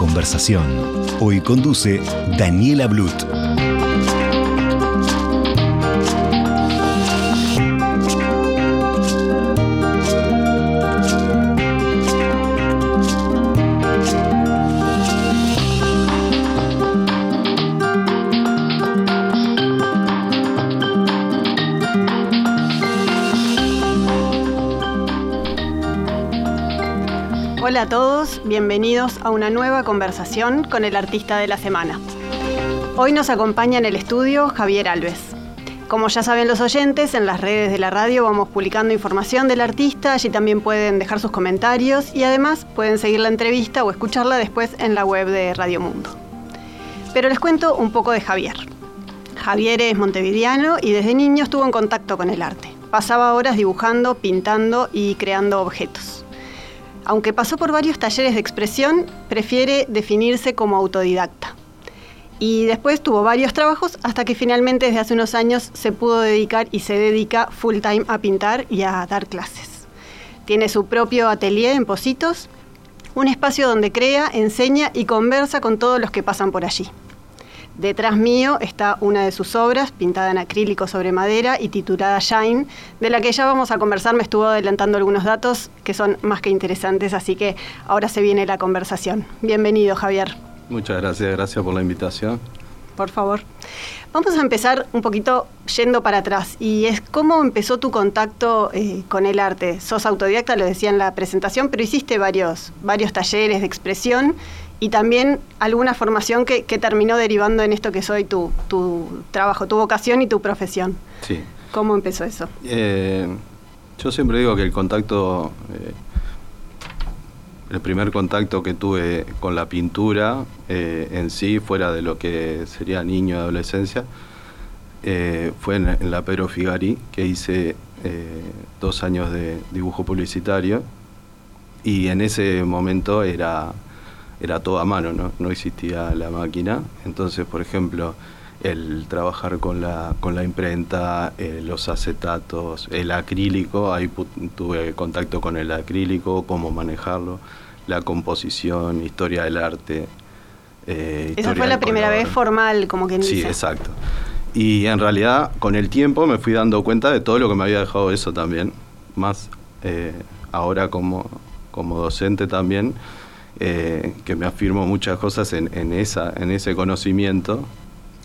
Conversación. Hoy conduce Daniela Blut. Bienvenidos a una nueva conversación con el artista de la semana. Hoy nos acompaña en el estudio Javier Alves. Como ya saben los oyentes, en las redes de la radio vamos publicando información del artista, allí también pueden dejar sus comentarios y además pueden seguir la entrevista o escucharla después en la web de Radio Mundo. Pero les cuento un poco de Javier. Javier es montevideano y desde niño estuvo en contacto con el arte. Pasaba horas dibujando, pintando y creando objetos. Aunque pasó por varios talleres de expresión, prefiere definirse como autodidacta. Y después tuvo varios trabajos hasta que finalmente desde hace unos años se pudo dedicar y se dedica full time a pintar y a dar clases. Tiene su propio atelier en Positos, un espacio donde crea, enseña y conversa con todos los que pasan por allí. Detrás mío está una de sus obras, pintada en acrílico sobre madera y titulada Shine, de la que ya vamos a conversar. Me estuvo adelantando algunos datos que son más que interesantes, así que ahora se viene la conversación. Bienvenido, Javier. Muchas gracias, gracias por la invitación. Por favor. Vamos a empezar un poquito yendo para atrás y es cómo empezó tu contacto eh, con el arte. Sos autodidacta, lo decía en la presentación, pero hiciste varios, varios talleres de expresión y también alguna formación que, que, terminó derivando en esto que soy tu, tu, trabajo, tu vocación y tu profesión. Sí. ¿Cómo empezó eso? Eh, yo siempre digo que el contacto, eh, el primer contacto que tuve con la pintura eh, en sí, fuera de lo que sería niño adolescencia, fue en, en, la Pedro Figari, que hice dos años de dibujo publicitario y en ese momento era era todo a mano, ¿no? no existía la máquina. Entonces, por ejemplo, el trabajar con la, con la imprenta, eh, los acetatos, el acrílico, ahí tuve contacto con el acrílico, cómo manejarlo, la composición, historia del arte. Eh, Esa fue la primera vez formal, como que Sí, exacto. Y en realidad, con el tiempo me fui dando cuenta de todo lo que me había dejado eso también, más eh, ahora como, como docente también eh, que me afirmo muchas cosas en, en, esa, en ese conocimiento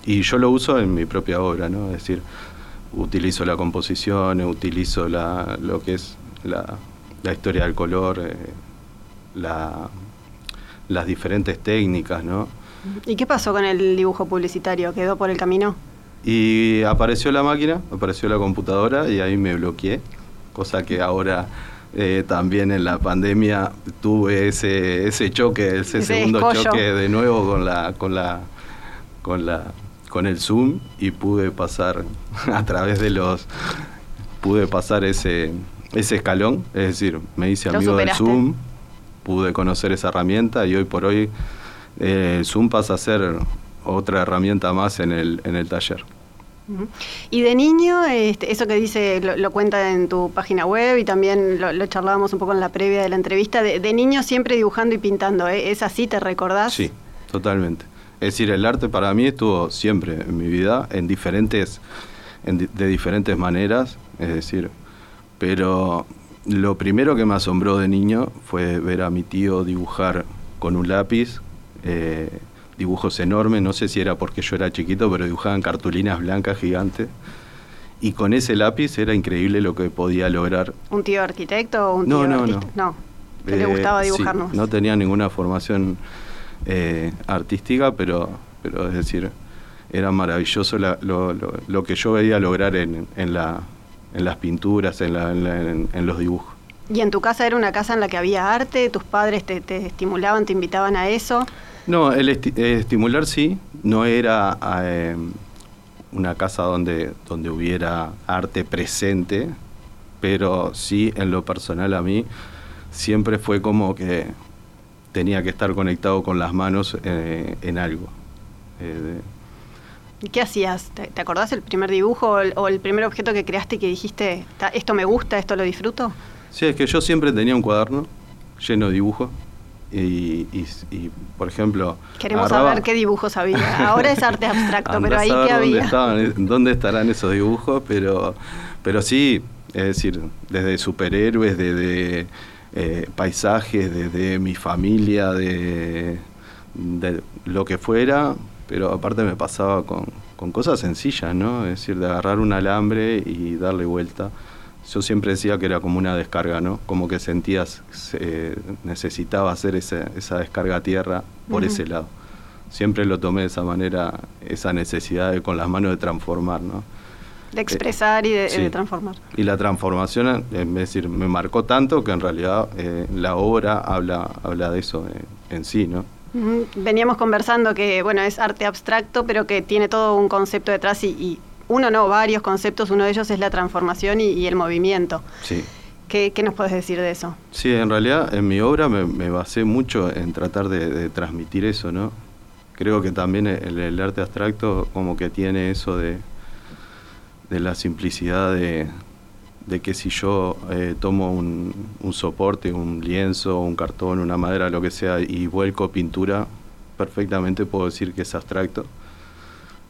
y yo lo uso en mi propia obra, ¿no? Es decir, utilizo la composición, utilizo la, lo que es la, la historia del color, eh, la, las diferentes técnicas, ¿no? ¿Y qué pasó con el dibujo publicitario? ¿Quedó por el camino? Y apareció la máquina, apareció la computadora y ahí me bloqueé, cosa que ahora eh, también en la pandemia tuve ese, ese choque, ese, ese segundo escollo. choque de nuevo con la, con la, con la, con el Zoom y pude pasar a través de los, pude pasar ese, ese escalón, es decir, me hice amigo del Zoom, pude conocer esa herramienta y hoy por hoy eh, el Zoom pasa a ser otra herramienta más en el, en el taller. Y de niño, este, eso que dice, lo, cuenta en tu página web y también lo, charlábamos un poco en la previa de la entrevista, de, de niño siempre dibujando y pintando, ¿eh? ¿es así? ¿Te recordás? Sí, totalmente. Es decir, el arte para mí estuvo siempre en mi vida, en diferentes, en, de diferentes maneras, es decir, pero lo primero que me asombró de niño fue ver a mi tío dibujar con un lápiz. Eh, dibujos enormes, no sé si era porque yo era chiquito, pero dibujaban cartulinas blancas gigantes. Y con ese lápiz era increíble lo que podía lograr. ¿Un tío arquitecto o un no, tío no, artista? No, no. Que eh, le gustaba dibujarnos. Sí, no tenía ninguna formación eh, artística, pero, pero es decir, era maravilloso la, lo, lo, lo, que yo veía lograr en, en, la, en las pinturas, en, la- en la- en- en los dibujos. ¿Y en tu casa era una casa en la que había arte? ¿Tus padres te, te estimulaban, te invitaban a eso? No, el esti- estimular sí, no era eh, una casa donde, donde hubiera arte presente, pero sí en lo personal a mí siempre fue como que tenía que estar conectado con las manos eh, en algo. Eh, ¿Y qué hacías? ¿Te, te acordás el primer dibujo o el, o el primer objeto que creaste y que dijiste, "Ta- esto me gusta, esto lo disfruto? Sí, es que yo siempre tenía un cuaderno lleno de dibujos y, y- y, por ejemplo... Queremos agarraba- saber qué dibujos había. Ahora es arte abstracto, pero ahí qué había. estaban, dónde estarán esos dibujos, pero, pero sí, es decir, desde superhéroes, desde eh, paisajes, desde mi familia, de, de lo que fuera, pero aparte me pasaba con, con cosas sencillas, ¿no? Es decir, de agarrar un alambre y darle vuelta. Yo siempre decía que era como una descarga, ¿no? Como que sentías, eh, necesitaba hacer esa, esa descarga a tierra por Ujú. ese lado. Siempre lo tomé de esa manera, esa necesidad de con las manos de transformar, ¿no? De expresar y de, sí. de transformar. Y la transformación, eh, es decir, me marcó tanto que en realidad eh, la obra habla, habla de eso eh, en sí, ¿no? Veníamos conversando que, bueno, es arte abstracto, pero que tiene todo un concepto detrás y, y uno no, varios conceptos. Uno de ellos es la transformación y, y el movimiento. Sí. ¿Qué, qué nos puedes decir de eso? Sí, en realidad en mi obra me, me basé mucho en tratar de, de transmitir eso, ¿no? Creo que también el, el arte abstracto como que tiene eso de, de la simplicidad de, de que si yo eh, tomo un, un soporte, un lienzo, un cartón, una madera, lo que sea, y vuelco pintura, perfectamente puedo decir que es abstracto.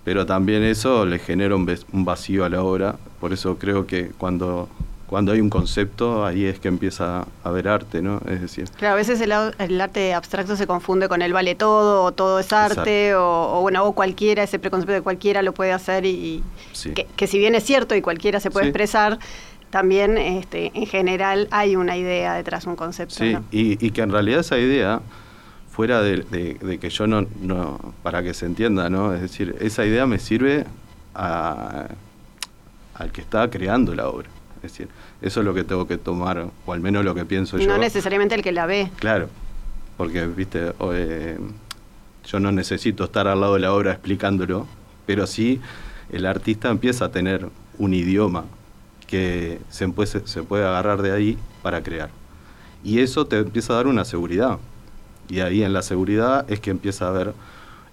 Pero también eso le genera un, un vacío a la obra, por eso creo que cuando, cuando hay un concepto, ahí es que empieza a haber arte, ¿no? Es decir, Claro, a veces el, el arte abstracto se confunde con el vale todo, o todo es arte, o, o bueno, o cualquiera, ese preconcepto de cualquiera lo puede hacer y, y Sí. que, que si bien es cierto y cualquiera se puede Sí. expresar, también este, en general hay una idea detrás, un concepto. Sí, ¿no? y, y que en realidad esa idea, fuera de, de- de que yo no, no, para que se entienda, ¿no? Es decir, esa idea me sirve a- al que está creando la obra. Es decir, eso es lo que tengo que tomar, o al menos lo que pienso yo. No necesariamente el que la ve. Claro, porque, viste, o, eh, yo no necesito estar al lado de la obra explicándolo, pero sí el artista empieza a tener un idioma que se, puede, se puede agarrar de ahí para crear. Y eso te empieza a dar una seguridad. Y ahí en la seguridad es que empieza a ver,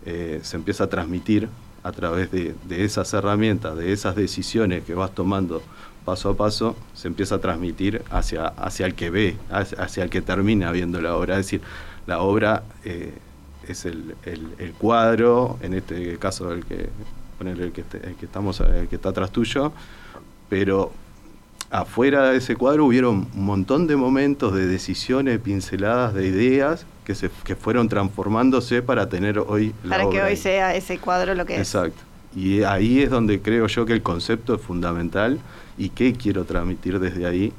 eh, se empieza a transmitir a través de, de esas herramientas, de esas decisiones que vas tomando paso a paso, se empieza a transmitir hacia, hacia el que ve, hacia, hacia el que termina viendo la obra. Es decir, la obra eh, es el, el- cuadro, en este caso el que, ponerle el que, el que estamos, el que está atrás tuyo, pero afuera de ese cuadro hubieron un montón de momentos de decisiones, pinceladas, de ideas que se que fueron transformándose para tener hoy la Para que hoy ahí. sea ese cuadro lo que es. Exacto. Y ahí es donde creo yo que el concepto es fundamental y qué quiero transmitir desde ahí.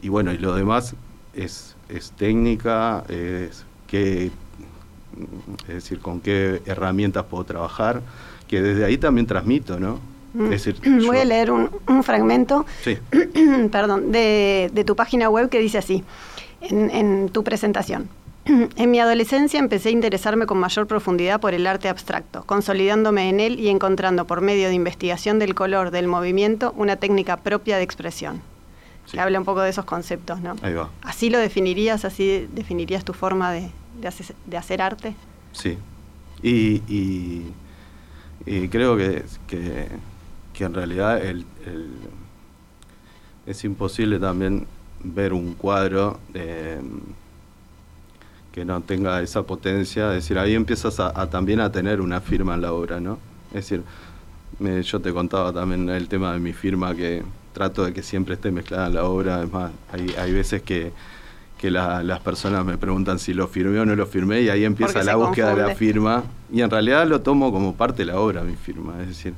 Y bueno, y lo demás es, es técnica, es qué, es decir, con qué herramientas puedo trabajar, que desde ahí también transmito, ¿no? Mm. Es decir, Voy a leer un, un fragmento Sí, perdón, de, de tu página web que dice así, en, en tu presentación. En mi adolescencia empecé a interesarme con mayor profundidad por el arte abstracto, consolidándome en él y encontrando por medio de investigación del color, del movimiento, una técnica propia de expresión. Sí. Habla un poco de esos conceptos, ¿no? ahí va. ¿Así lo definirías? ¿Así definirías tu forma de, de hace- de hacer arte? Sí. Y, y- y creo que, que, que en realidad el, el- es imposible también ver un cuadro eh, que no tenga esa potencia. Es decir, ahí empiezas a, a también a tener una firma en la obra, ¿no? Es decir, me- yo te contaba también el tema de mi firma que trato de que siempre esté mezclada en la obra. Es más, hay, hay veces que, que la- las personas me preguntan si lo firmé o no lo firmé y ahí empieza Porque la búsqueda de la firma y en realidad lo tomo como parte de la obra mi firma. Es decir,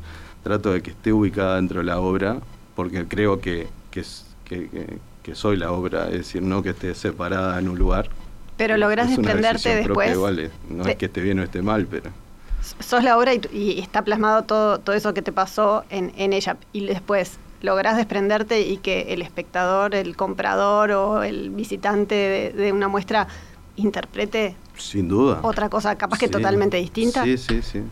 trato de que esté ubicada dentro de la obra porque creo que, que, soy la obra, es decir, no que esté separada en un lugar. Pero una desprenderte después. eh, no es que esté bien o esté mal, pero... sos la obra y, y está plasmado todo, todo eso que te pasó en, en ella. Y después, lográs desprenderte y que el espectador, el comprador o el visitante de, una muestra interprete sin duda otra cosa capaz que totalmente distinta. Sí, sí, sí.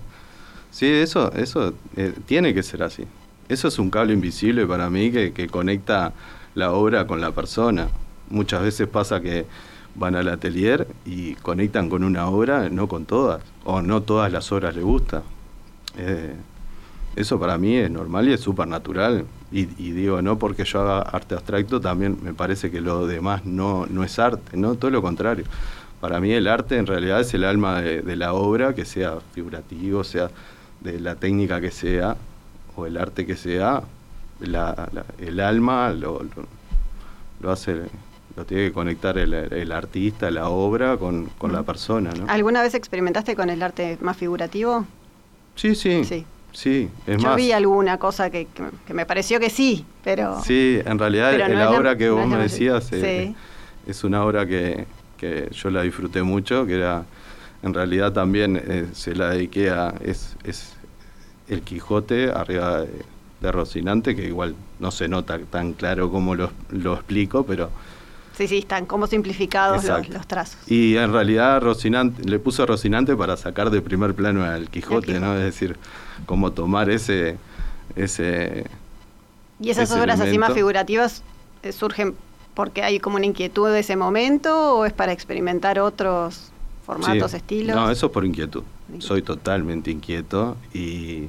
Sí, eso, eso eh, tiene que ser así. Eso es un cable invisible para mí que, que conecta la obra con la persona. Muchas veces pasa que van al atelier y conectan con una obra, no con todas, o no todas las obras les gusta. Eh, eso para mí es normal y es súper natural. Y, digo, no porque yo haga arte abstracto, también me parece que lo demás no, no es arte, no, todo lo contrario. Para mí el arte en realidad es el alma de, la obra, que sea figurativo, sea de la técnica que sea, o el arte que sea, el alma lo, lo hace lo tiene que conectar el, artista, la obra con, la persona. ¿no? ¿Alguna vez experimentaste con el arte más figurativo? Sí, sí. Sí. Sí, es Yo vi alguna cosa que, me pareció que sí, pero... Sí, en realidad la obra que vos me decías eh, es una obra que, yo la disfruté mucho, que era, en realidad también eh, se la dediqué a, es, es el Quijote arriba de, de Rocinante, que igual no se nota tan claro como lo, lo explico, pero Sí, sí, están como simplificados los, trazos. Y en realidad Rocinante, le puso Rocinante para sacar de primer plano al Quijote, ¿no? Es decir, como tomar ese... ese ¿Y esas obras así más figurativas eh, surgen porque hay como una inquietud de ese momento o es para experimentar otros formatos, estilos? No, eso por inquietud. Soy totalmente inquieto y,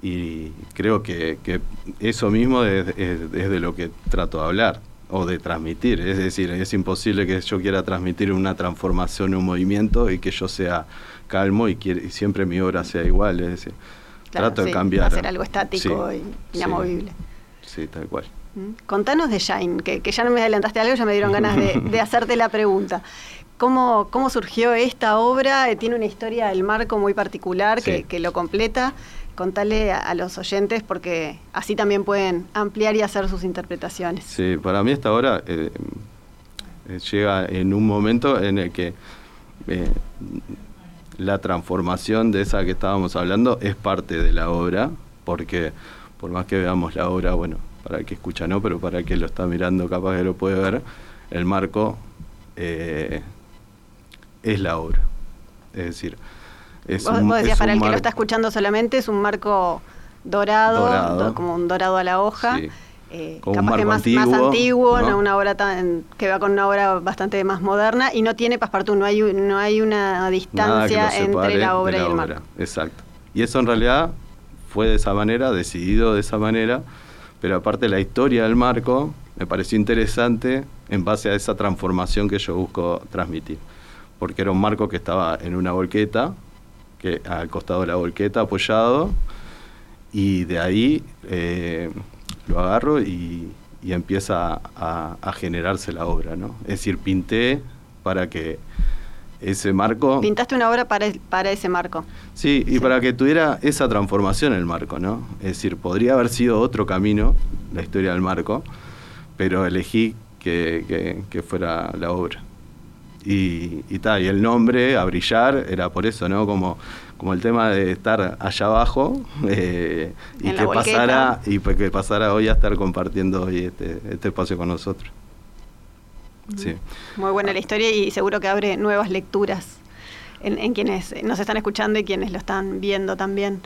y creo que, que eso mismo es, es de lo que trato de hablar o de transmitir. Es decir, es imposible que yo quiera transmitir una transformación, un movimiento y que yo sea calmo y, quiere, y siempre mi obra sea igual. Es decir, trato de cambiar. Hacer algo estático y inamovible. Sí, tal cual. Mm. Contanos de Shine, que, ya no me adelantaste algo, ya me dieron ganas de, hacerte la pregunta. ¿Cómo, ¿Cómo surgió esta obra? Tiene una historia del marco muy particular que, que lo completa contale a, los oyentes porque así también pueden ampliar y hacer sus interpretaciones. Sí, para mí esta obra eh, eh, llega en un momento en el que eh, la transformación de esa que estábamos hablando es parte de la obra, porque por más que veamos la obra, bueno, para el que escucha no, pero para el que lo está mirando capaz que lo puede ver, el marco es la obra. Es decir, vos, decías, para el que lo está escuchando solamente, es un marco dorado, como un dorado a la hoja. Eh, capaz que más antiguo, una obra tan, que va con una obra bastante más moderna y no tiene paspartú, no hay, no hay una distancia entre la obra y el marco. Exacto. Y eso en realidad fue de esa manera, decidido de esa manera, pero aparte la historia del marco me pareció interesante en base a esa transformación que yo busco transmitir. Porque era un marco que estaba en una volqueta, que al costado de la volqueta apoyado, y de ahí eh, lo agarro y, empieza a, generarse la obra, ¿no? Es decir, pinté para que ese marco... Pintaste una obra para, para ese marco. Sí, y para que tuviera esa transformación el marco, ¿no? Es decir, podría haber sido otro camino, la historia del marco, pero elegí que, que fuera la obra y, y, y el nombre, a brillar, era por eso, ¿no? Como, como el tema de estar allá abajo eh, y, que pasara, y pues que pasara hoy a estar compartiendo hoy este, este espacio con nosotros. Sí. Muy buena la historia y seguro que abre nuevas lecturas en, en, quienes nos están escuchando y quienes lo están viendo también.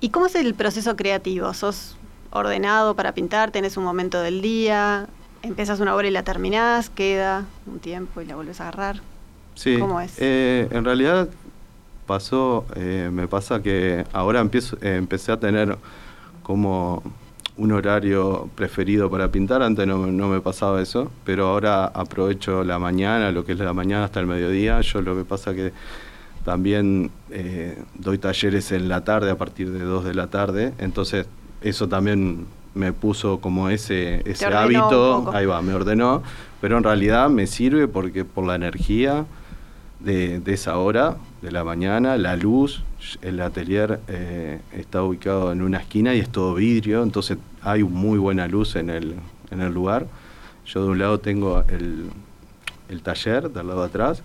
¿Y cómo es el proceso creativo? ¿Sos ordenado para pintar? ¿Tenés un momento del día? Empiezas una obra y la terminás, queda un tiempo y la vuelves a agarrar. Sí. ¿Cómo es? Eh, en realidad pasó, eh, me pasa que ahora empiezo, eh, empecé a tener como un horario preferido para pintar, antes no, no, me pasaba eso, pero ahora aprovecho la mañana, lo que es la mañana hasta el mediodía, yo lo que pasa que también doy talleres en la tarde a partir de 2 de la tarde, entonces eso también me puso como ese, ese hábito, ahí va, me ordenó, pero en realidad me sirve porque por la energía de, esa hora, de la mañana, la luz, el atelier eh, está ubicado en una esquina y es todo vidrio, entonces hay muy buena luz en el, en el lugar. Yo de un lado tengo el, el taller, del lado de atrás,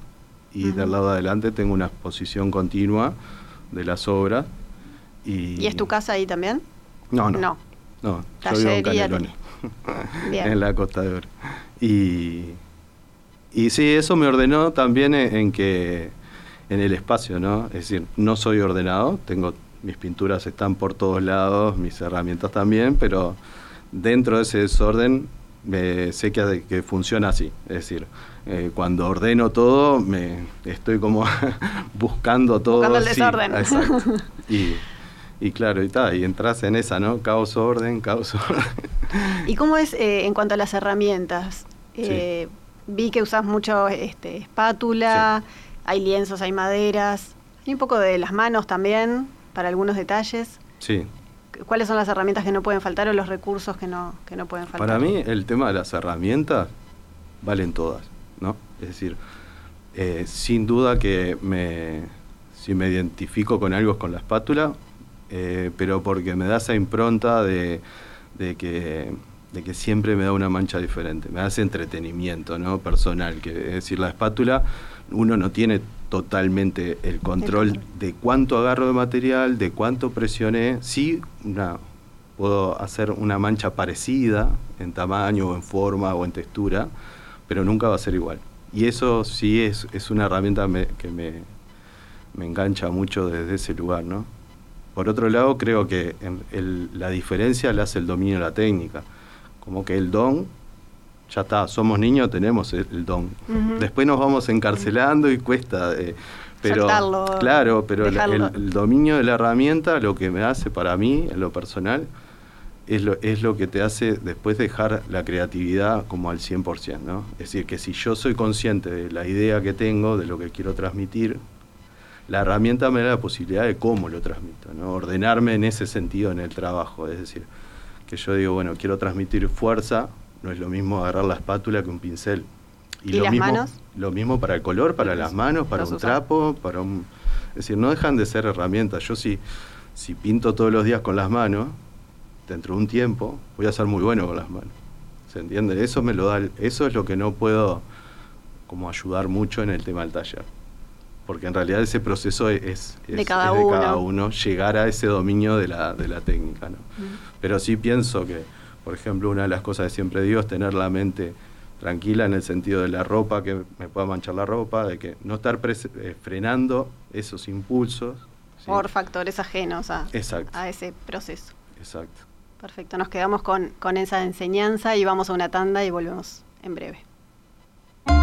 y del lado de adelante tengo una exposición continua de las obras. ¿Y, ¿Y es tu casa ahí también? No, no. no. No, yo vivo en Canelones, en la Costa de Oro. Y, y sí, eso me ordenó también en, que en el espacio, ¿no? Es decir, no soy ordenado, tengo mis pinturas están por todos lados, mis herramientas también, pero dentro de ese desorden me, sé que, que funciona así. Es decir, eh, cuando ordeno todo, me estoy como buscando todo. Buscando el desorden. exacto. Y, y claro, y, y entras en esa, ¿no? Caos, orden, caos, orden. ¿Y cómo es eh, en cuanto a las herramientas? Eh, vi que usas mucho este, espátula, hay lienzos, hay maderas, hay un poco de las manos también, para algunos detalles. Sí. ¿Cuáles son las herramientas que no pueden faltar o los recursos que no, que no pueden faltar? Para mí el tema de las herramientas valen todas, ¿no? Es decir, eh, sin duda que me, si me identifico con algo es con la espátula, eh, pero porque me da esa impronta de, que, de que siempre me da una mancha diferente, me hace entretenimiento ¿no? personal, que es decir, la espátula uno no tiene totalmente el control de cuánto agarro de material, de cuánto presioné, sí una, puedo hacer una mancha parecida en tamaño o en forma o en textura, pero nunca va a ser igual. Y eso sí es, es una herramienta que me, me engancha mucho desde ese lugar, ¿no? Por otro lado, creo que la diferencia la hace el dominio de la técnica. Como que el don, ya está, somos niños, tenemos el, don. Después nos vamos encarcelando y cuesta. Eh, pero claro, pero el, dominio de la herramienta, lo que me hace para mí, en lo personal, es lo, es lo que te hace después dejar la creatividad como al 100%, ¿no? Es decir, que si yo soy consciente de la idea que tengo, de lo que quiero transmitir, la herramienta me da la posibilidad de cómo lo transmito, ¿no? ordenarme en ese sentido en el trabajo. Es decir, que yo digo, bueno, quiero transmitir fuerza, no es lo mismo agarrar la espátula que un pincel. Y, lo las mismo, manos? Lo mismo para el color, para las manos, para un trapo, para un... Es decir, no dejan de ser herramientas. Yo si, si pinto todos los días con las manos, dentro de un tiempo, voy a ser muy bueno con las manos. ¿Se entiende? Eso me lo da, eso es lo que no puedo como ayudar mucho en el tema del taller porque en realidad ese proceso es, de, cada, uno. uno. llegar a ese dominio de la, de la técnica. ¿no? Pero sí pienso que, por ejemplo, una de las cosas que siempre digo es tener la mente tranquila en el sentido de la ropa, que me pueda manchar la ropa, de que no estar eh, frenando esos impulsos. Por factores ajenos a, a ese proceso. Exacto. Perfecto, nos quedamos con, con esa enseñanza y vamos a una tanda y volvemos en breve.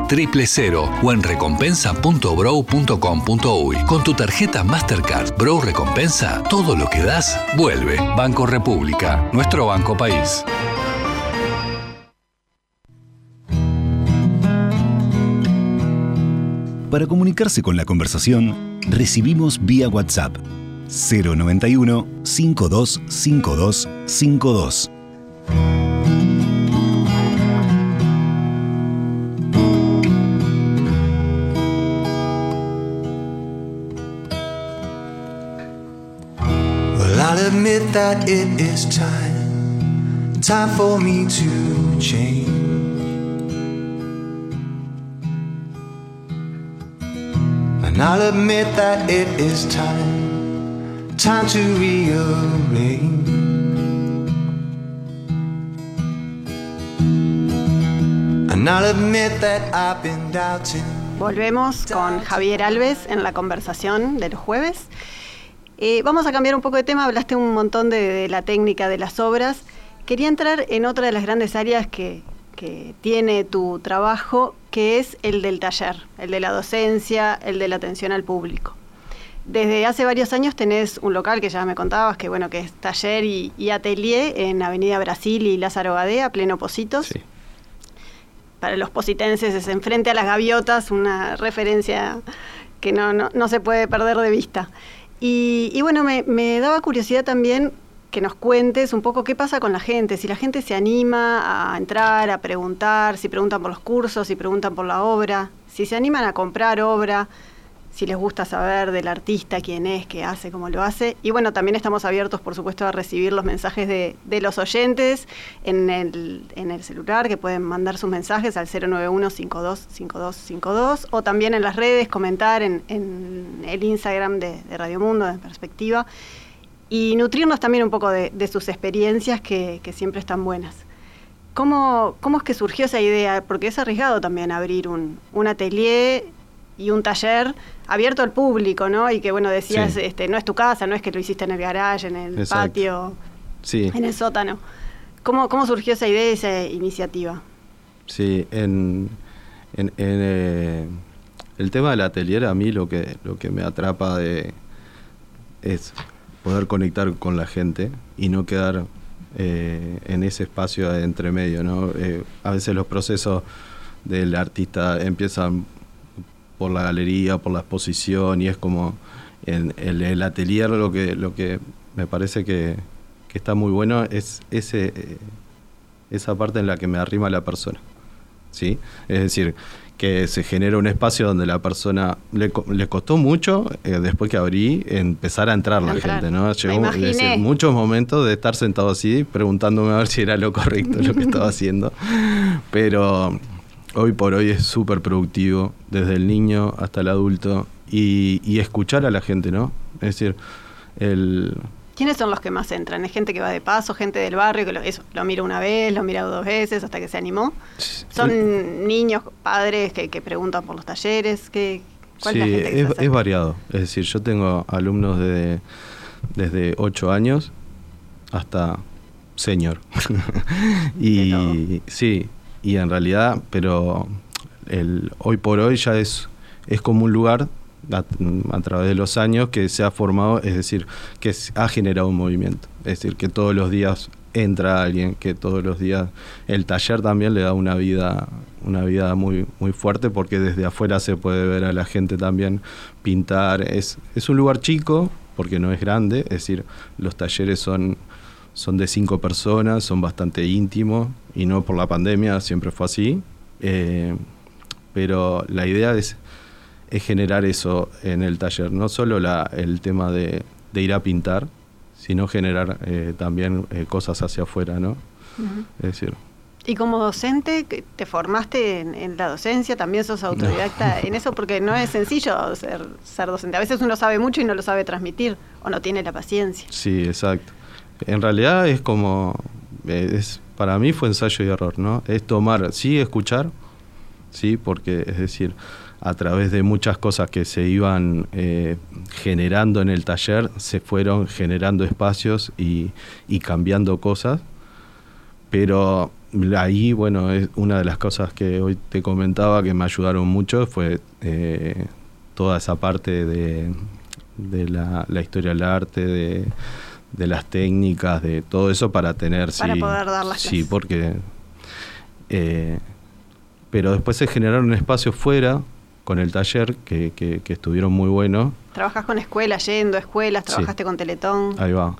1996 triple cero o en recompensa.brow.com.uy. Con tu tarjeta Mastercard Brow Recompensa, todo lo que das vuelve. Banco República, nuestro banco país. Para comunicarse con la conversación, recibimos vía WhatsApp 091 525252. That it is time, time for me to change. And I'll admit that it is time, time to rearrange. And I'll admit that I've been doubting. Volvemos con Javier Alves en la conversación del jueves. Eh, vamos a cambiar un poco de tema, hablaste un montón de, la técnica de las obras. Quería entrar en otra de las grandes áreas que, tiene tu trabajo, que es el del taller, el de la docencia, el de la atención al público. Desde hace varios años tenés un local que ya me contabas, que bueno, que es taller y, atelier en Avenida Brasil y Lázaro Gadea, pleno Positos. Para los positenses es enfrente a las gaviotas, una referencia que no, no se puede perder de vista. Y, bueno, me, daba curiosidad también que nos cuentes un poco qué pasa con la gente, si la gente se anima a entrar, a preguntar, si preguntan por los cursos, si preguntan por la obra, si se animan a comprar obra, si les gusta saber del artista, quién es, qué hace, cómo lo hace. Y bueno, también estamos abiertos, por supuesto, a recibir los mensajes de, los oyentes en el, en el, celular, que pueden mandar sus mensajes al 091-525252, o también en las redes, comentar en, el Instagram de, Radio Mundo, de Perspectiva, y nutrirnos también un poco de, sus experiencias, que, siempre están buenas. ¿Cómo, ¿Cómo es que surgió esa idea? Porque es arriesgado también abrir un, un atelier y un taller abierto al público, ¿no? Y que, bueno, decías, este, no es tu casa, no es que lo hiciste en el garage, en el patio, en el sótano. ¿Cómo, ¿Cómo surgió esa idea, esa iniciativa? Sí, en, en, eh, el tema del atelier a mí lo que, lo que me atrapa de, es poder conectar con la gente y no quedar eh, en ese espacio de entre medio, ¿no? Eh, a veces los procesos del artista empiezan por la galería, por la exposición, y es como en el, atelier lo que, lo que me parece que, está muy bueno es ese, eh, esa parte en la que me arrima la persona. ¿sí? Es decir, que se genera un espacio donde la persona le, le costó mucho eh, después que abrí empezar a entrar la gente, ¿no? Llegó decir, muchos momentos de estar sentado así preguntándome a ver si era lo correcto lo que estaba haciendo, pero hoy por hoy es súper productivo, desde el niño hasta el adulto, y, escuchar a la gente, ¿no? Es decir, el... ¿Quiénes son los que más entran? ¿Es gente que va de paso, gente del barrio que lo, eso, lo mira una vez, lo mira dos veces hasta que se animó? ¿Son niños, padres que, preguntan por los talleres? ¿Qué, ¿Cuál sí, es, es, variado. Es decir, yo tengo alumnos de, desde 8 años hasta senior. y sí, y en realidad, pero el, hoy por hoy ya es, es como un lugar a, través de los años que se ha formado, es decir, que ha generado un movimiento. Es decir, que todos los días entra alguien, que todos los días el taller también le da una vida, una vida muy, muy fuerte porque desde afuera se puede ver a la gente también pintar. Es, es un lugar chico porque no es grande, es decir, los talleres son son de cinco personas, son bastante íntimos y no por la pandemia, siempre fue así. Eh, pero la idea es, es, generar eso en el taller, no solo la, el tema de, ir a pintar, sino generar eh, también eh, cosas hacia afuera, ¿no? Es decir. Y como docente, ¿te formaste en, la docencia? ¿También sos autodidacta en eso? Porque no es sencillo ser, ser docente. A veces uno sabe mucho y no lo sabe transmitir o no tiene la paciencia. Sí, exacto. En realidad es como, es, para mí fue ensayo y error, ¿no? Es tomar, sí, escuchar, sí, porque es decir, a través de muchas cosas que se iban eh, generando en el taller, se fueron generando espacios y, cambiando cosas, pero ahí, bueno, es una de las cosas que hoy te comentaba que me ayudaron mucho fue eh, toda esa parte de, la, la historia del arte, de de las técnicas, de todo eso para tener... Para poder dar las Sí, porque... Eh, pero después se generaron espacios fuera con el taller que, que, estuvieron muy buenos. Trabajas con escuelas, yendo a escuelas, trabajaste con Teletón. Ahí va.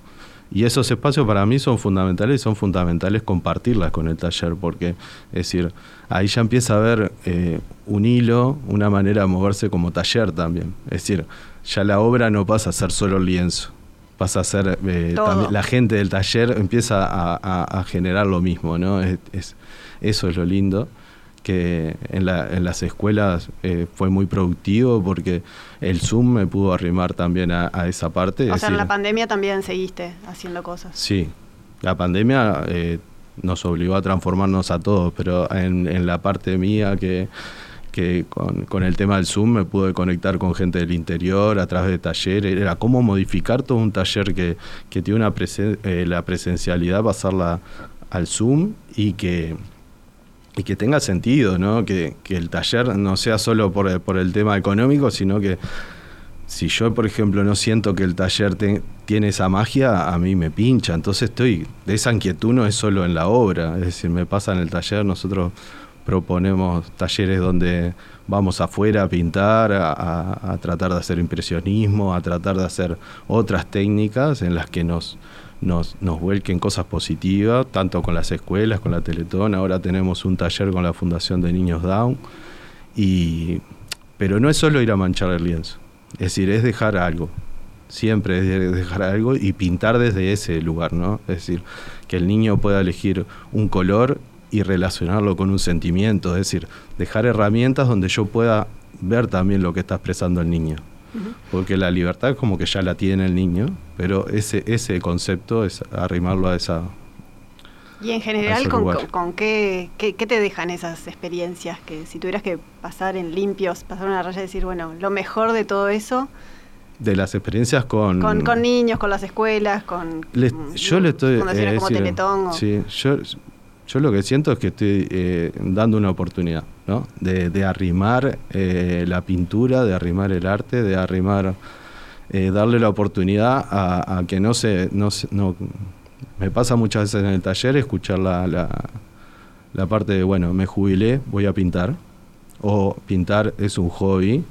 Y esos espacios para mí son fundamentales y son fundamentales compartirlas con el taller, porque es decir, ahí ya empieza a haber eh, un hilo, una manera de moverse como taller también. Es decir, ya la obra no pasa a ser solo lienzo, pasa a ser, eh, la gente del taller empieza a, generar lo mismo, ¿no? Es, eso es lo lindo, que en, las escuelas eh, fue muy productivo porque el Zoom me pudo arrimar también a, esa parte. O sea, en la pandemia también seguiste haciendo cosas. Sí, la pandemia eh, nos obligó a transformarnos a todos, pero en la parte mía que que con, el tema del Zoom me pude conectar con gente del interior a través de talleres, era cómo modificar todo un taller que, tiene una eh, la presencialidad, pasarla al Zoom y que, y que tenga sentido, ¿no? Que, el taller no sea solo por, por, el tema económico, sino que si yo, por ejemplo, no siento que el taller tiene esa magia, a mí me pincha, entonces estoy, esa inquietud no es solo en la obra, es decir, me pasa en el taller, nosotros proponemos talleres donde vamos afuera a pintar, a, tratar de hacer impresionismo, a tratar de hacer otras técnicas en las que nos, nos, vuelquen cosas positivas, tanto con las escuelas, con la Teletón, ahora tenemos un taller con la Fundación de Niños Down, y, pero no es solo ir a manchar el lienzo, es decir, es dejar algo, siempre es dejar algo y pintar desde ese lugar, ¿no? Es decir, que el niño pueda elegir un color y relacionarlo con un sentimiento, es decir, dejar herramientas donde yo pueda ver también lo que está expresando el niño. Porque la libertad como que ya la tiene el niño, pero ese, ese concepto es arrimarlo a esa... Y en general, ¿con, qué, qué, te dejan esas experiencias? Que si tuvieras que pasar en limpios, pasar una raya y decir, bueno, lo mejor de todo eso... De las experiencias con... Con, niños, con las escuelas, con... yo le estoy... Eh, como Teletón Sí, yo yo lo que siento es que estoy eh, dando una oportunidad, ¿no? De, arrimar eh, la pintura, de arrimar el arte, de arrimar, eh, darle la oportunidad a, que no se, no, no, me pasa muchas veces en el taller escuchar la, la parte de, bueno, me jubilé, voy a pintar, o pintar es un hobby,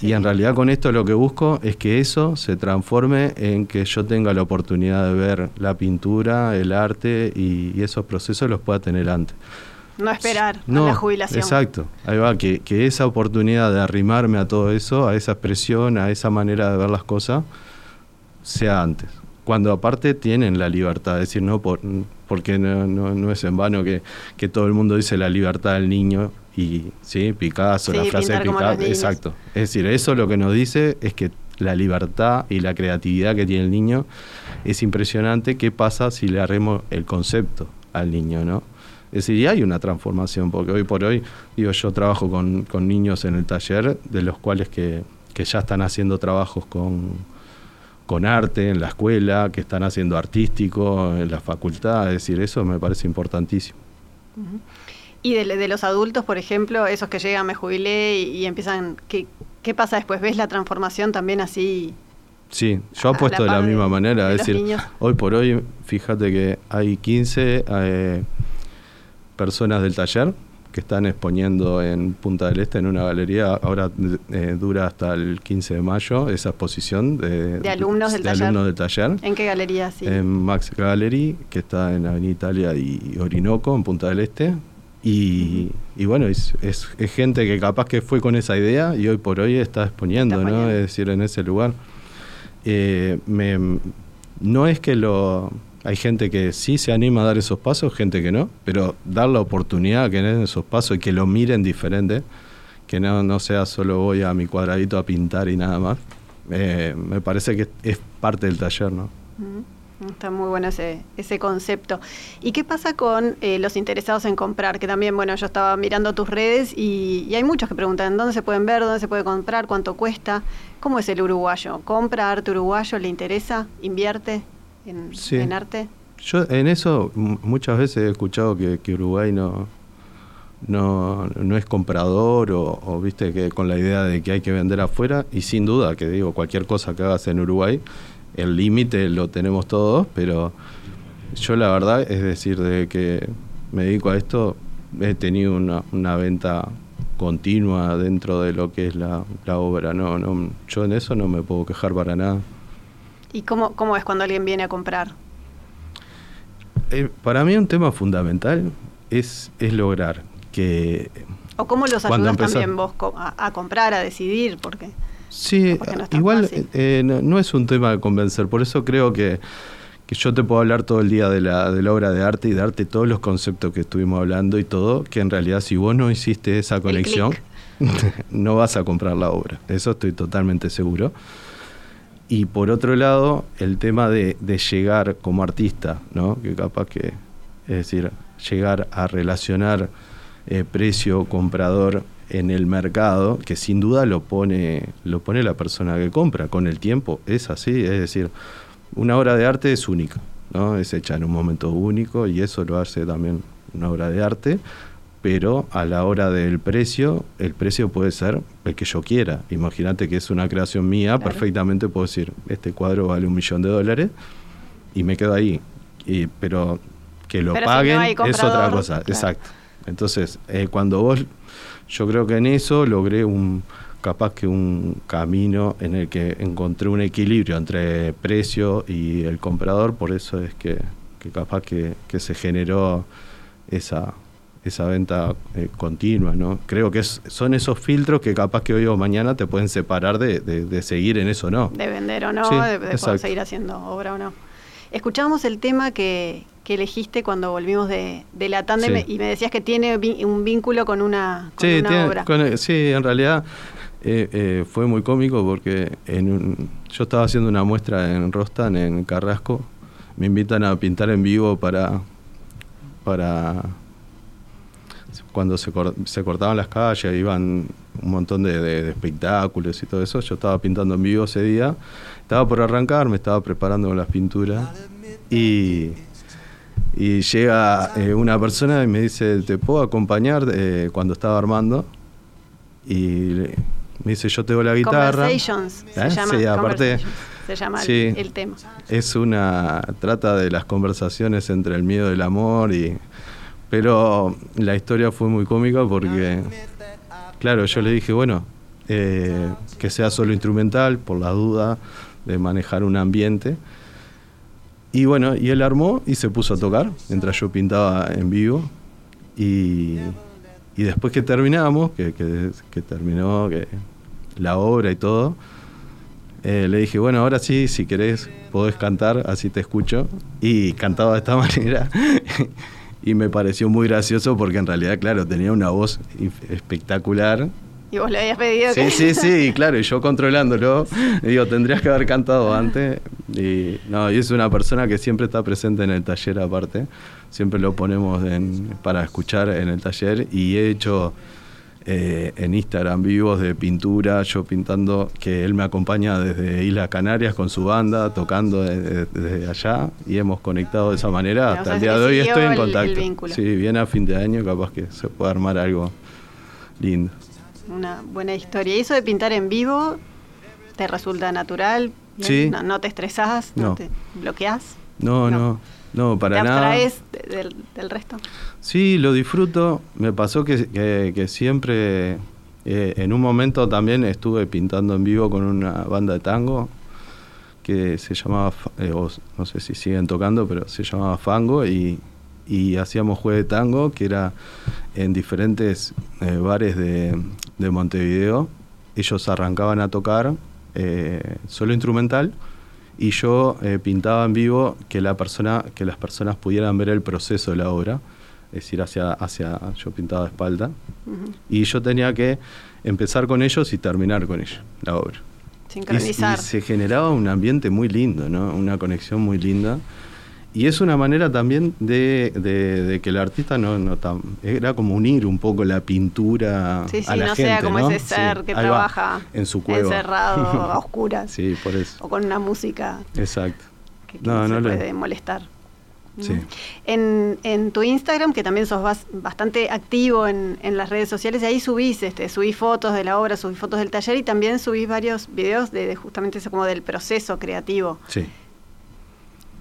y en realidad con esto lo que busco es que eso se transforme en que yo tenga la oportunidad de ver la pintura, el arte y, esos procesos los pueda tener antes. No esperar a la jubilación. Exacto, ahí va, que, que, esa oportunidad de arrimarme a todo eso, a esa expresión, a esa manera de ver las cosas, sea antes. Cuando aparte tienen la libertad, es decir, no por, porque no, no, no es en vano que, que todo el mundo dice la libertad del niño, y sí, Picasso, la frase de Picasso, exacto. Es decir, eso lo que nos dice es que la libertad y la creatividad que tiene el niño es impresionante. ¿Qué pasa si le haremos el concepto al niño, no? Es decir, y hay una transformación, porque hoy por hoy, digo, yo trabajo con, con niños en el taller, de los cuales que, que ya están haciendo trabajos con, con arte en la escuela, que están haciendo artístico en la facultad, es decir, eso me parece importantísimo. Y de, los adultos, por ejemplo, esos que llegan, me jubilé y, empiezan, ¿qué, ¿qué, pasa después? ¿Ves la transformación también así? Sí, yo apuesto de la misma manera. es decir, hoy por hoy, fíjate que hay 15 eh, personas del taller que están exponiendo en Punta del Este en una galería. Ahora eh, dura hasta el 15 de mayo esa exposición de, alumnos, del, taller. alumnos del taller. ¿En qué galería? Sí. En Max Gallery, que está en Avenida Italia y Orinoco, en Punta del Este. Y, bueno, es, es, gente que capaz que fue con esa idea y hoy por hoy está exponiendo, ¿no? Es decir, en ese lugar. Eh, no es que lo... Hay gente que sí se anima a dar esos pasos, gente que no, pero dar la oportunidad que den esos pasos y que lo miren diferente, que no, no sea solo voy a mi cuadradito a pintar y nada más, eh, me parece que es parte del taller, ¿no? Está muy bueno ese, ese concepto. ¿Y qué pasa con eh, los interesados en comprar? Que también, bueno, yo estaba mirando tus redes y, hay muchos que preguntan dónde se pueden ver, dónde se puede comprar, cuánto cuesta. ¿Cómo es el uruguayo? ¿Compra arte uruguayo? ¿Le interesa? ¿Invierte en, arte? Yo en eso muchas veces he escuchado que, Uruguay no, no, no es comprador o, o, viste que con la idea de que hay que vender afuera y sin duda que digo cualquier cosa que hagas en Uruguay el límite lo tenemos todos, pero yo la verdad es decir, de que me dedico a esto, he tenido una, una venta continua dentro de lo que es la, obra. No, no, yo en eso no me puedo quejar para nada. ¿Y cómo, cómo es cuando alguien viene a comprar? Eh, para mí un tema fundamental es, es lograr que... ¿O cómo los ayudas también vos a, a comprar, a decidir? Porque... Sí, igual eh, no, es un tema de convencer, por eso creo que, yo te puedo hablar todo el día de la, de la obra de arte y darte todos los conceptos que estuvimos hablando y todo, que en realidad si vos no hiciste esa conexión, no vas a comprar la obra, eso estoy totalmente seguro. Y por otro lado, el tema de, de llegar como artista, ¿no? que capaz que, es decir, llegar a relacionar eh, precio, comprador en el mercado, que sin duda lo pone, lo pone la persona que compra. Con el tiempo es así, es decir, una obra de arte es única, ¿no? Es hecha en un momento único y eso lo hace también una obra de arte, pero a la hora del precio, el precio puede ser el que yo quiera. Imagínate que es una creación mía, perfectamente puedo decir, este cuadro vale un millón de dólares y me quedo ahí. Y, pero que lo paguen es otra cosa, exacto. Entonces, eh, cuando vos yo creo que en eso logré un capaz que un camino en el que encontré un equilibrio entre precio y el comprador, por eso es que, capaz que, se generó esa, esa venta eh, continua, ¿no? Creo que son esos filtros que capaz que hoy o mañana te pueden separar de, seguir en eso, ¿no? De vender o no, de, poder seguir haciendo obra o no. Escuchamos el tema que, elegiste cuando volvimos de, la tandem y me decías que tiene un vínculo con una, sí, obra. sí, en realidad eh, eh, fue muy cómico porque en yo estaba haciendo una muestra en Rostan, en Carrasco. Me invitan a pintar en vivo para, para cuando se, se cortaban las calles, iban un montón de, espectáculos y todo eso. Yo estaba pintando en vivo ese día. Estaba por arrancar, me estaba preparando con las pinturas. Y, y llega eh, una persona y me dice, ¿te puedo acompañar cuando estaba armando? Y me dice, yo tengo la guitarra. Conversations, se ¿Eh? llama. Sí, aparte, se llama el, tema. Es una, trata de las conversaciones entre el miedo y el amor, y, pero la historia fue muy cómica porque, claro, yo le dije, bueno, eh, que sea solo instrumental, por la duda de manejar un ambiente. Y bueno, y él armó y se puso a tocar mientras yo pintaba en vivo. Y, y después que terminamos, que, que, que terminó, que la obra y todo, eh, le dije, bueno, ahora sí, si querés, podés cantar, así te escucho. Y cantaba de esta manera. y me pareció muy gracioso porque en realidad, claro, tenía una voz espectacular. Y vos le habías pedido sí, Sí, sí, claro, y yo controlándolo, digo, tendrías que haber cantado antes. Y no, y es una persona que siempre está presente en el taller aparte. Siempre lo ponemos para escuchar en el taller y he hecho eh, en Instagram vivos de pintura, yo pintando, que él me acompaña desde Islas Canarias con su banda, tocando desde, allá y hemos conectado de esa manera. Hasta el día de hoy estoy en contacto. sí, viene a fin de año, capaz que se puede armar algo lindo. Una buena historia. ¿Y eso de pintar en vivo te resulta natural? Sí. No, te estresás? ¿No, te bloqueas? no. no. No, para nada. ¿Te del, del, resto? Sí, lo disfruto. Me pasó que, que, siempre, eh, en un momento también estuve pintando en vivo con una banda de tango que se llamaba, eh, no sé si siguen tocando, pero se llamaba Fango y, y hacíamos juego de tango que era en diferentes eh, bares de, de, Montevideo. Ellos arrancaban a tocar solo instrumental y yo eh, pintaba en vivo que la persona que las personas pudieran ver el proceso de la obra es decir hacia hacia yo pintaba de espalda y yo tenía que empezar con ellos y terminar con ellos la obra. Sincronizar. Y, se generaba un ambiente muy lindo no una conexión muy linda y es una manera también de, que el artista no, no era como unir un poco la pintura sí, sí, a la no sea como ese ser que trabaja en su cueva. encerrado a oscuras. Sí, por eso. O con una música. Exacto. Que, no, no puede molestar. Sí. En, en, tu Instagram, que también sos bastante activo en, en, las redes sociales, ahí subís, este, subís fotos de la obra, subís fotos del taller y también subís varios videos de, de justamente eso como del proceso creativo. Sí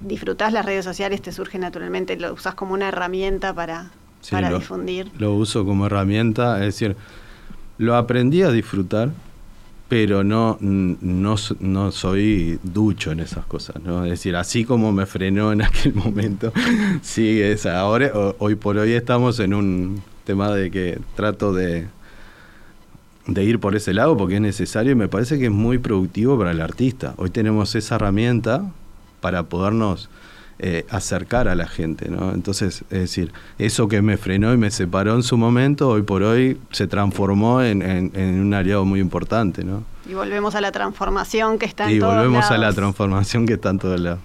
disfrutás las redes sociales, te surge naturalmente, lo usás como una herramienta para, para difundir. Lo uso como herramienta, es decir, lo aprendí a disfrutar, pero no, no, no soy ducho en esas cosas, ¿no? Es decir, así como me frenó en aquel momento, sigue esa. Ahora, hoy por hoy estamos en un tema de que trato de, de ir por ese lado porque es necesario y me parece que es muy productivo para el artista. Hoy tenemos esa herramienta para podernos eh, acercar a la gente, ¿no? Entonces, es decir, eso que me frenó y me separó en su momento, hoy por hoy se transformó en, un aliado muy importante, ¿no? Y volvemos a la transformación que está en todos lados. Y volvemos a la transformación que está en todos lados.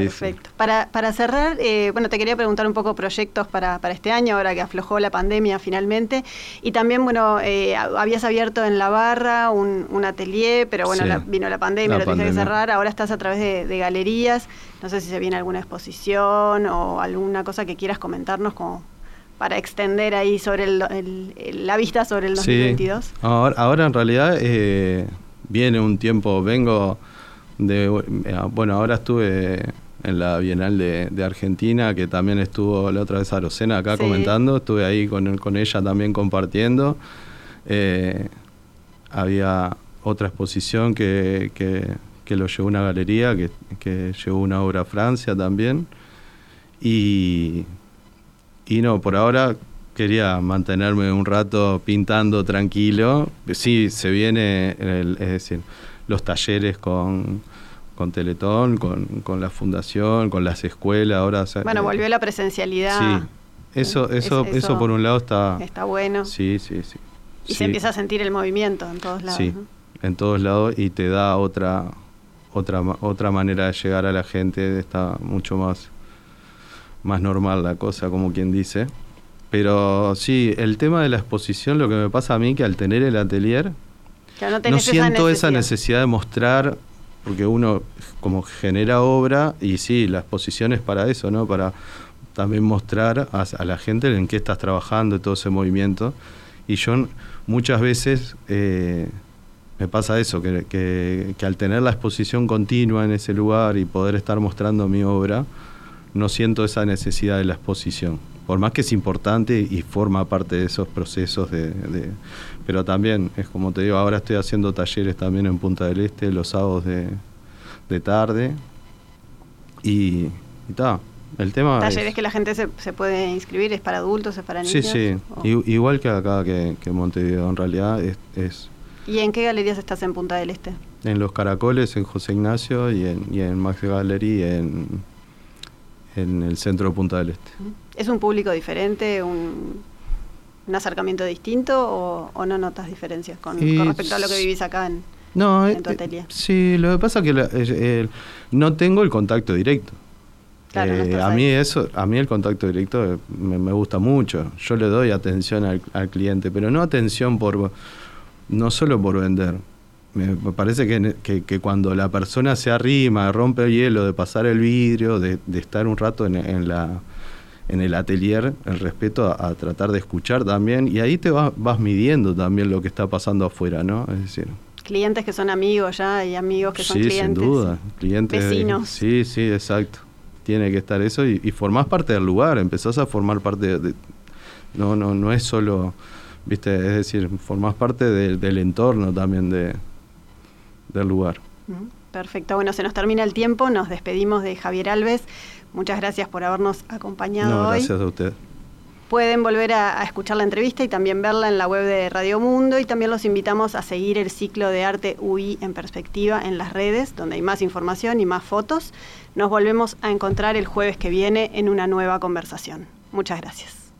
Perfecto. Para, para cerrar, eh, bueno, te quería preguntar un poco proyectos para, para este año, ahora que aflojó la pandemia finalmente. Y también, bueno, eh, habías abierto en La Barra un, un atelier, pero bueno, vino la pandemia, lo tuviste que cerrar. Ahora estás a través de, galerías. No sé si se viene alguna exposición o alguna cosa que quieras comentarnos como para extender ahí sobre el, la vista sobre el 2022. Sí. Ahora, ahora en realidad eh, viene un tiempo, vengo de, bueno, ahora estuve en la Bienal de, Argentina, que también estuvo la otra vez Arocena acá comentando, estuve ahí con, con ella también compartiendo. Eh, había otra exposición que, que, lo llevó una galería, que, que, llevó una obra a Francia también. Y, y no, por ahora quería mantenerme un rato pintando tranquilo. Sí, se viene, es decir, los talleres con, con Teletón, con, con, la fundación, con las escuelas. Ahora, bueno, eh, volvió la presencialidad. Sí, eso, eso, eso, por un lado está... Está bueno. Sí, sí, sí. Y se empieza a sentir el movimiento en todos lados. Sí, en todos lados y te da otra, otra, otra manera de llegar a la gente, está mucho más, más normal la cosa, como quien dice. Pero sí, el tema de la exposición, lo que me pasa a mí, que al tener el atelier, no, siento esa necesidad. de mostrar, porque uno como genera obra, y sí, la exposición es para eso, ¿no? Para también mostrar a, la gente en qué estás trabajando, todo ese movimiento. Y yo muchas veces eh, me pasa eso, que, que, al tener la exposición continua en ese lugar y poder estar mostrando mi obra, no siento esa necesidad de la exposición. Por más que es importante y forma parte de esos procesos de, pero también es como te digo, ahora estoy haciendo talleres también en Punta del Este los sábados de, tarde y, está. El tema talleres que la gente se, se, puede inscribir, es para adultos, es para niños. Sí, sí, igual que acá que, que Montevideo en realidad es, ¿Y en qué galerías estás en Punta del Este? En Los Caracoles, en José Ignacio y en, y en Max Gallery en, en el centro de Punta del Este. ¿Es un público diferente, un, un acercamiento distinto o, no notas diferencias con, respecto a lo que vivís acá en, no, en tu eh, atelier? sí, lo que pasa es que no tengo el contacto directo. Eh, a mí eso, a mí el contacto directo me, gusta mucho. Yo le doy atención al, al, cliente, pero no atención por no solo por vender. Me, parece que, que, cuando la persona se arrima, rompe el hielo, de pasar el vidrio, de, de estar un rato en, en la en el atelier el respeto a, tratar de escuchar también y ahí te vas, vas midiendo también lo que está pasando afuera, ¿no? Es decir, clientes que son amigos ya y amigos que son clientes. Sí, sin duda, clientes vecinos. sí, sí, exacto. Tiene que estar eso y, y formás parte del lugar, empezás a formar parte de, no no no es solo, ¿viste? Es decir, formás parte del entorno también de del lugar. Perfecto, bueno, se nos termina el tiempo, nos despedimos de Javier Alves. Muchas gracias por habernos acompañado no, gracias a usted. Pueden volver a, escuchar la entrevista y también verla en la web de Radio Mundo y también los invitamos a seguir el ciclo de arte UI en perspectiva en las redes, donde hay más información y más fotos. Nos volvemos a encontrar el jueves que viene en una nueva conversación. Muchas gracias.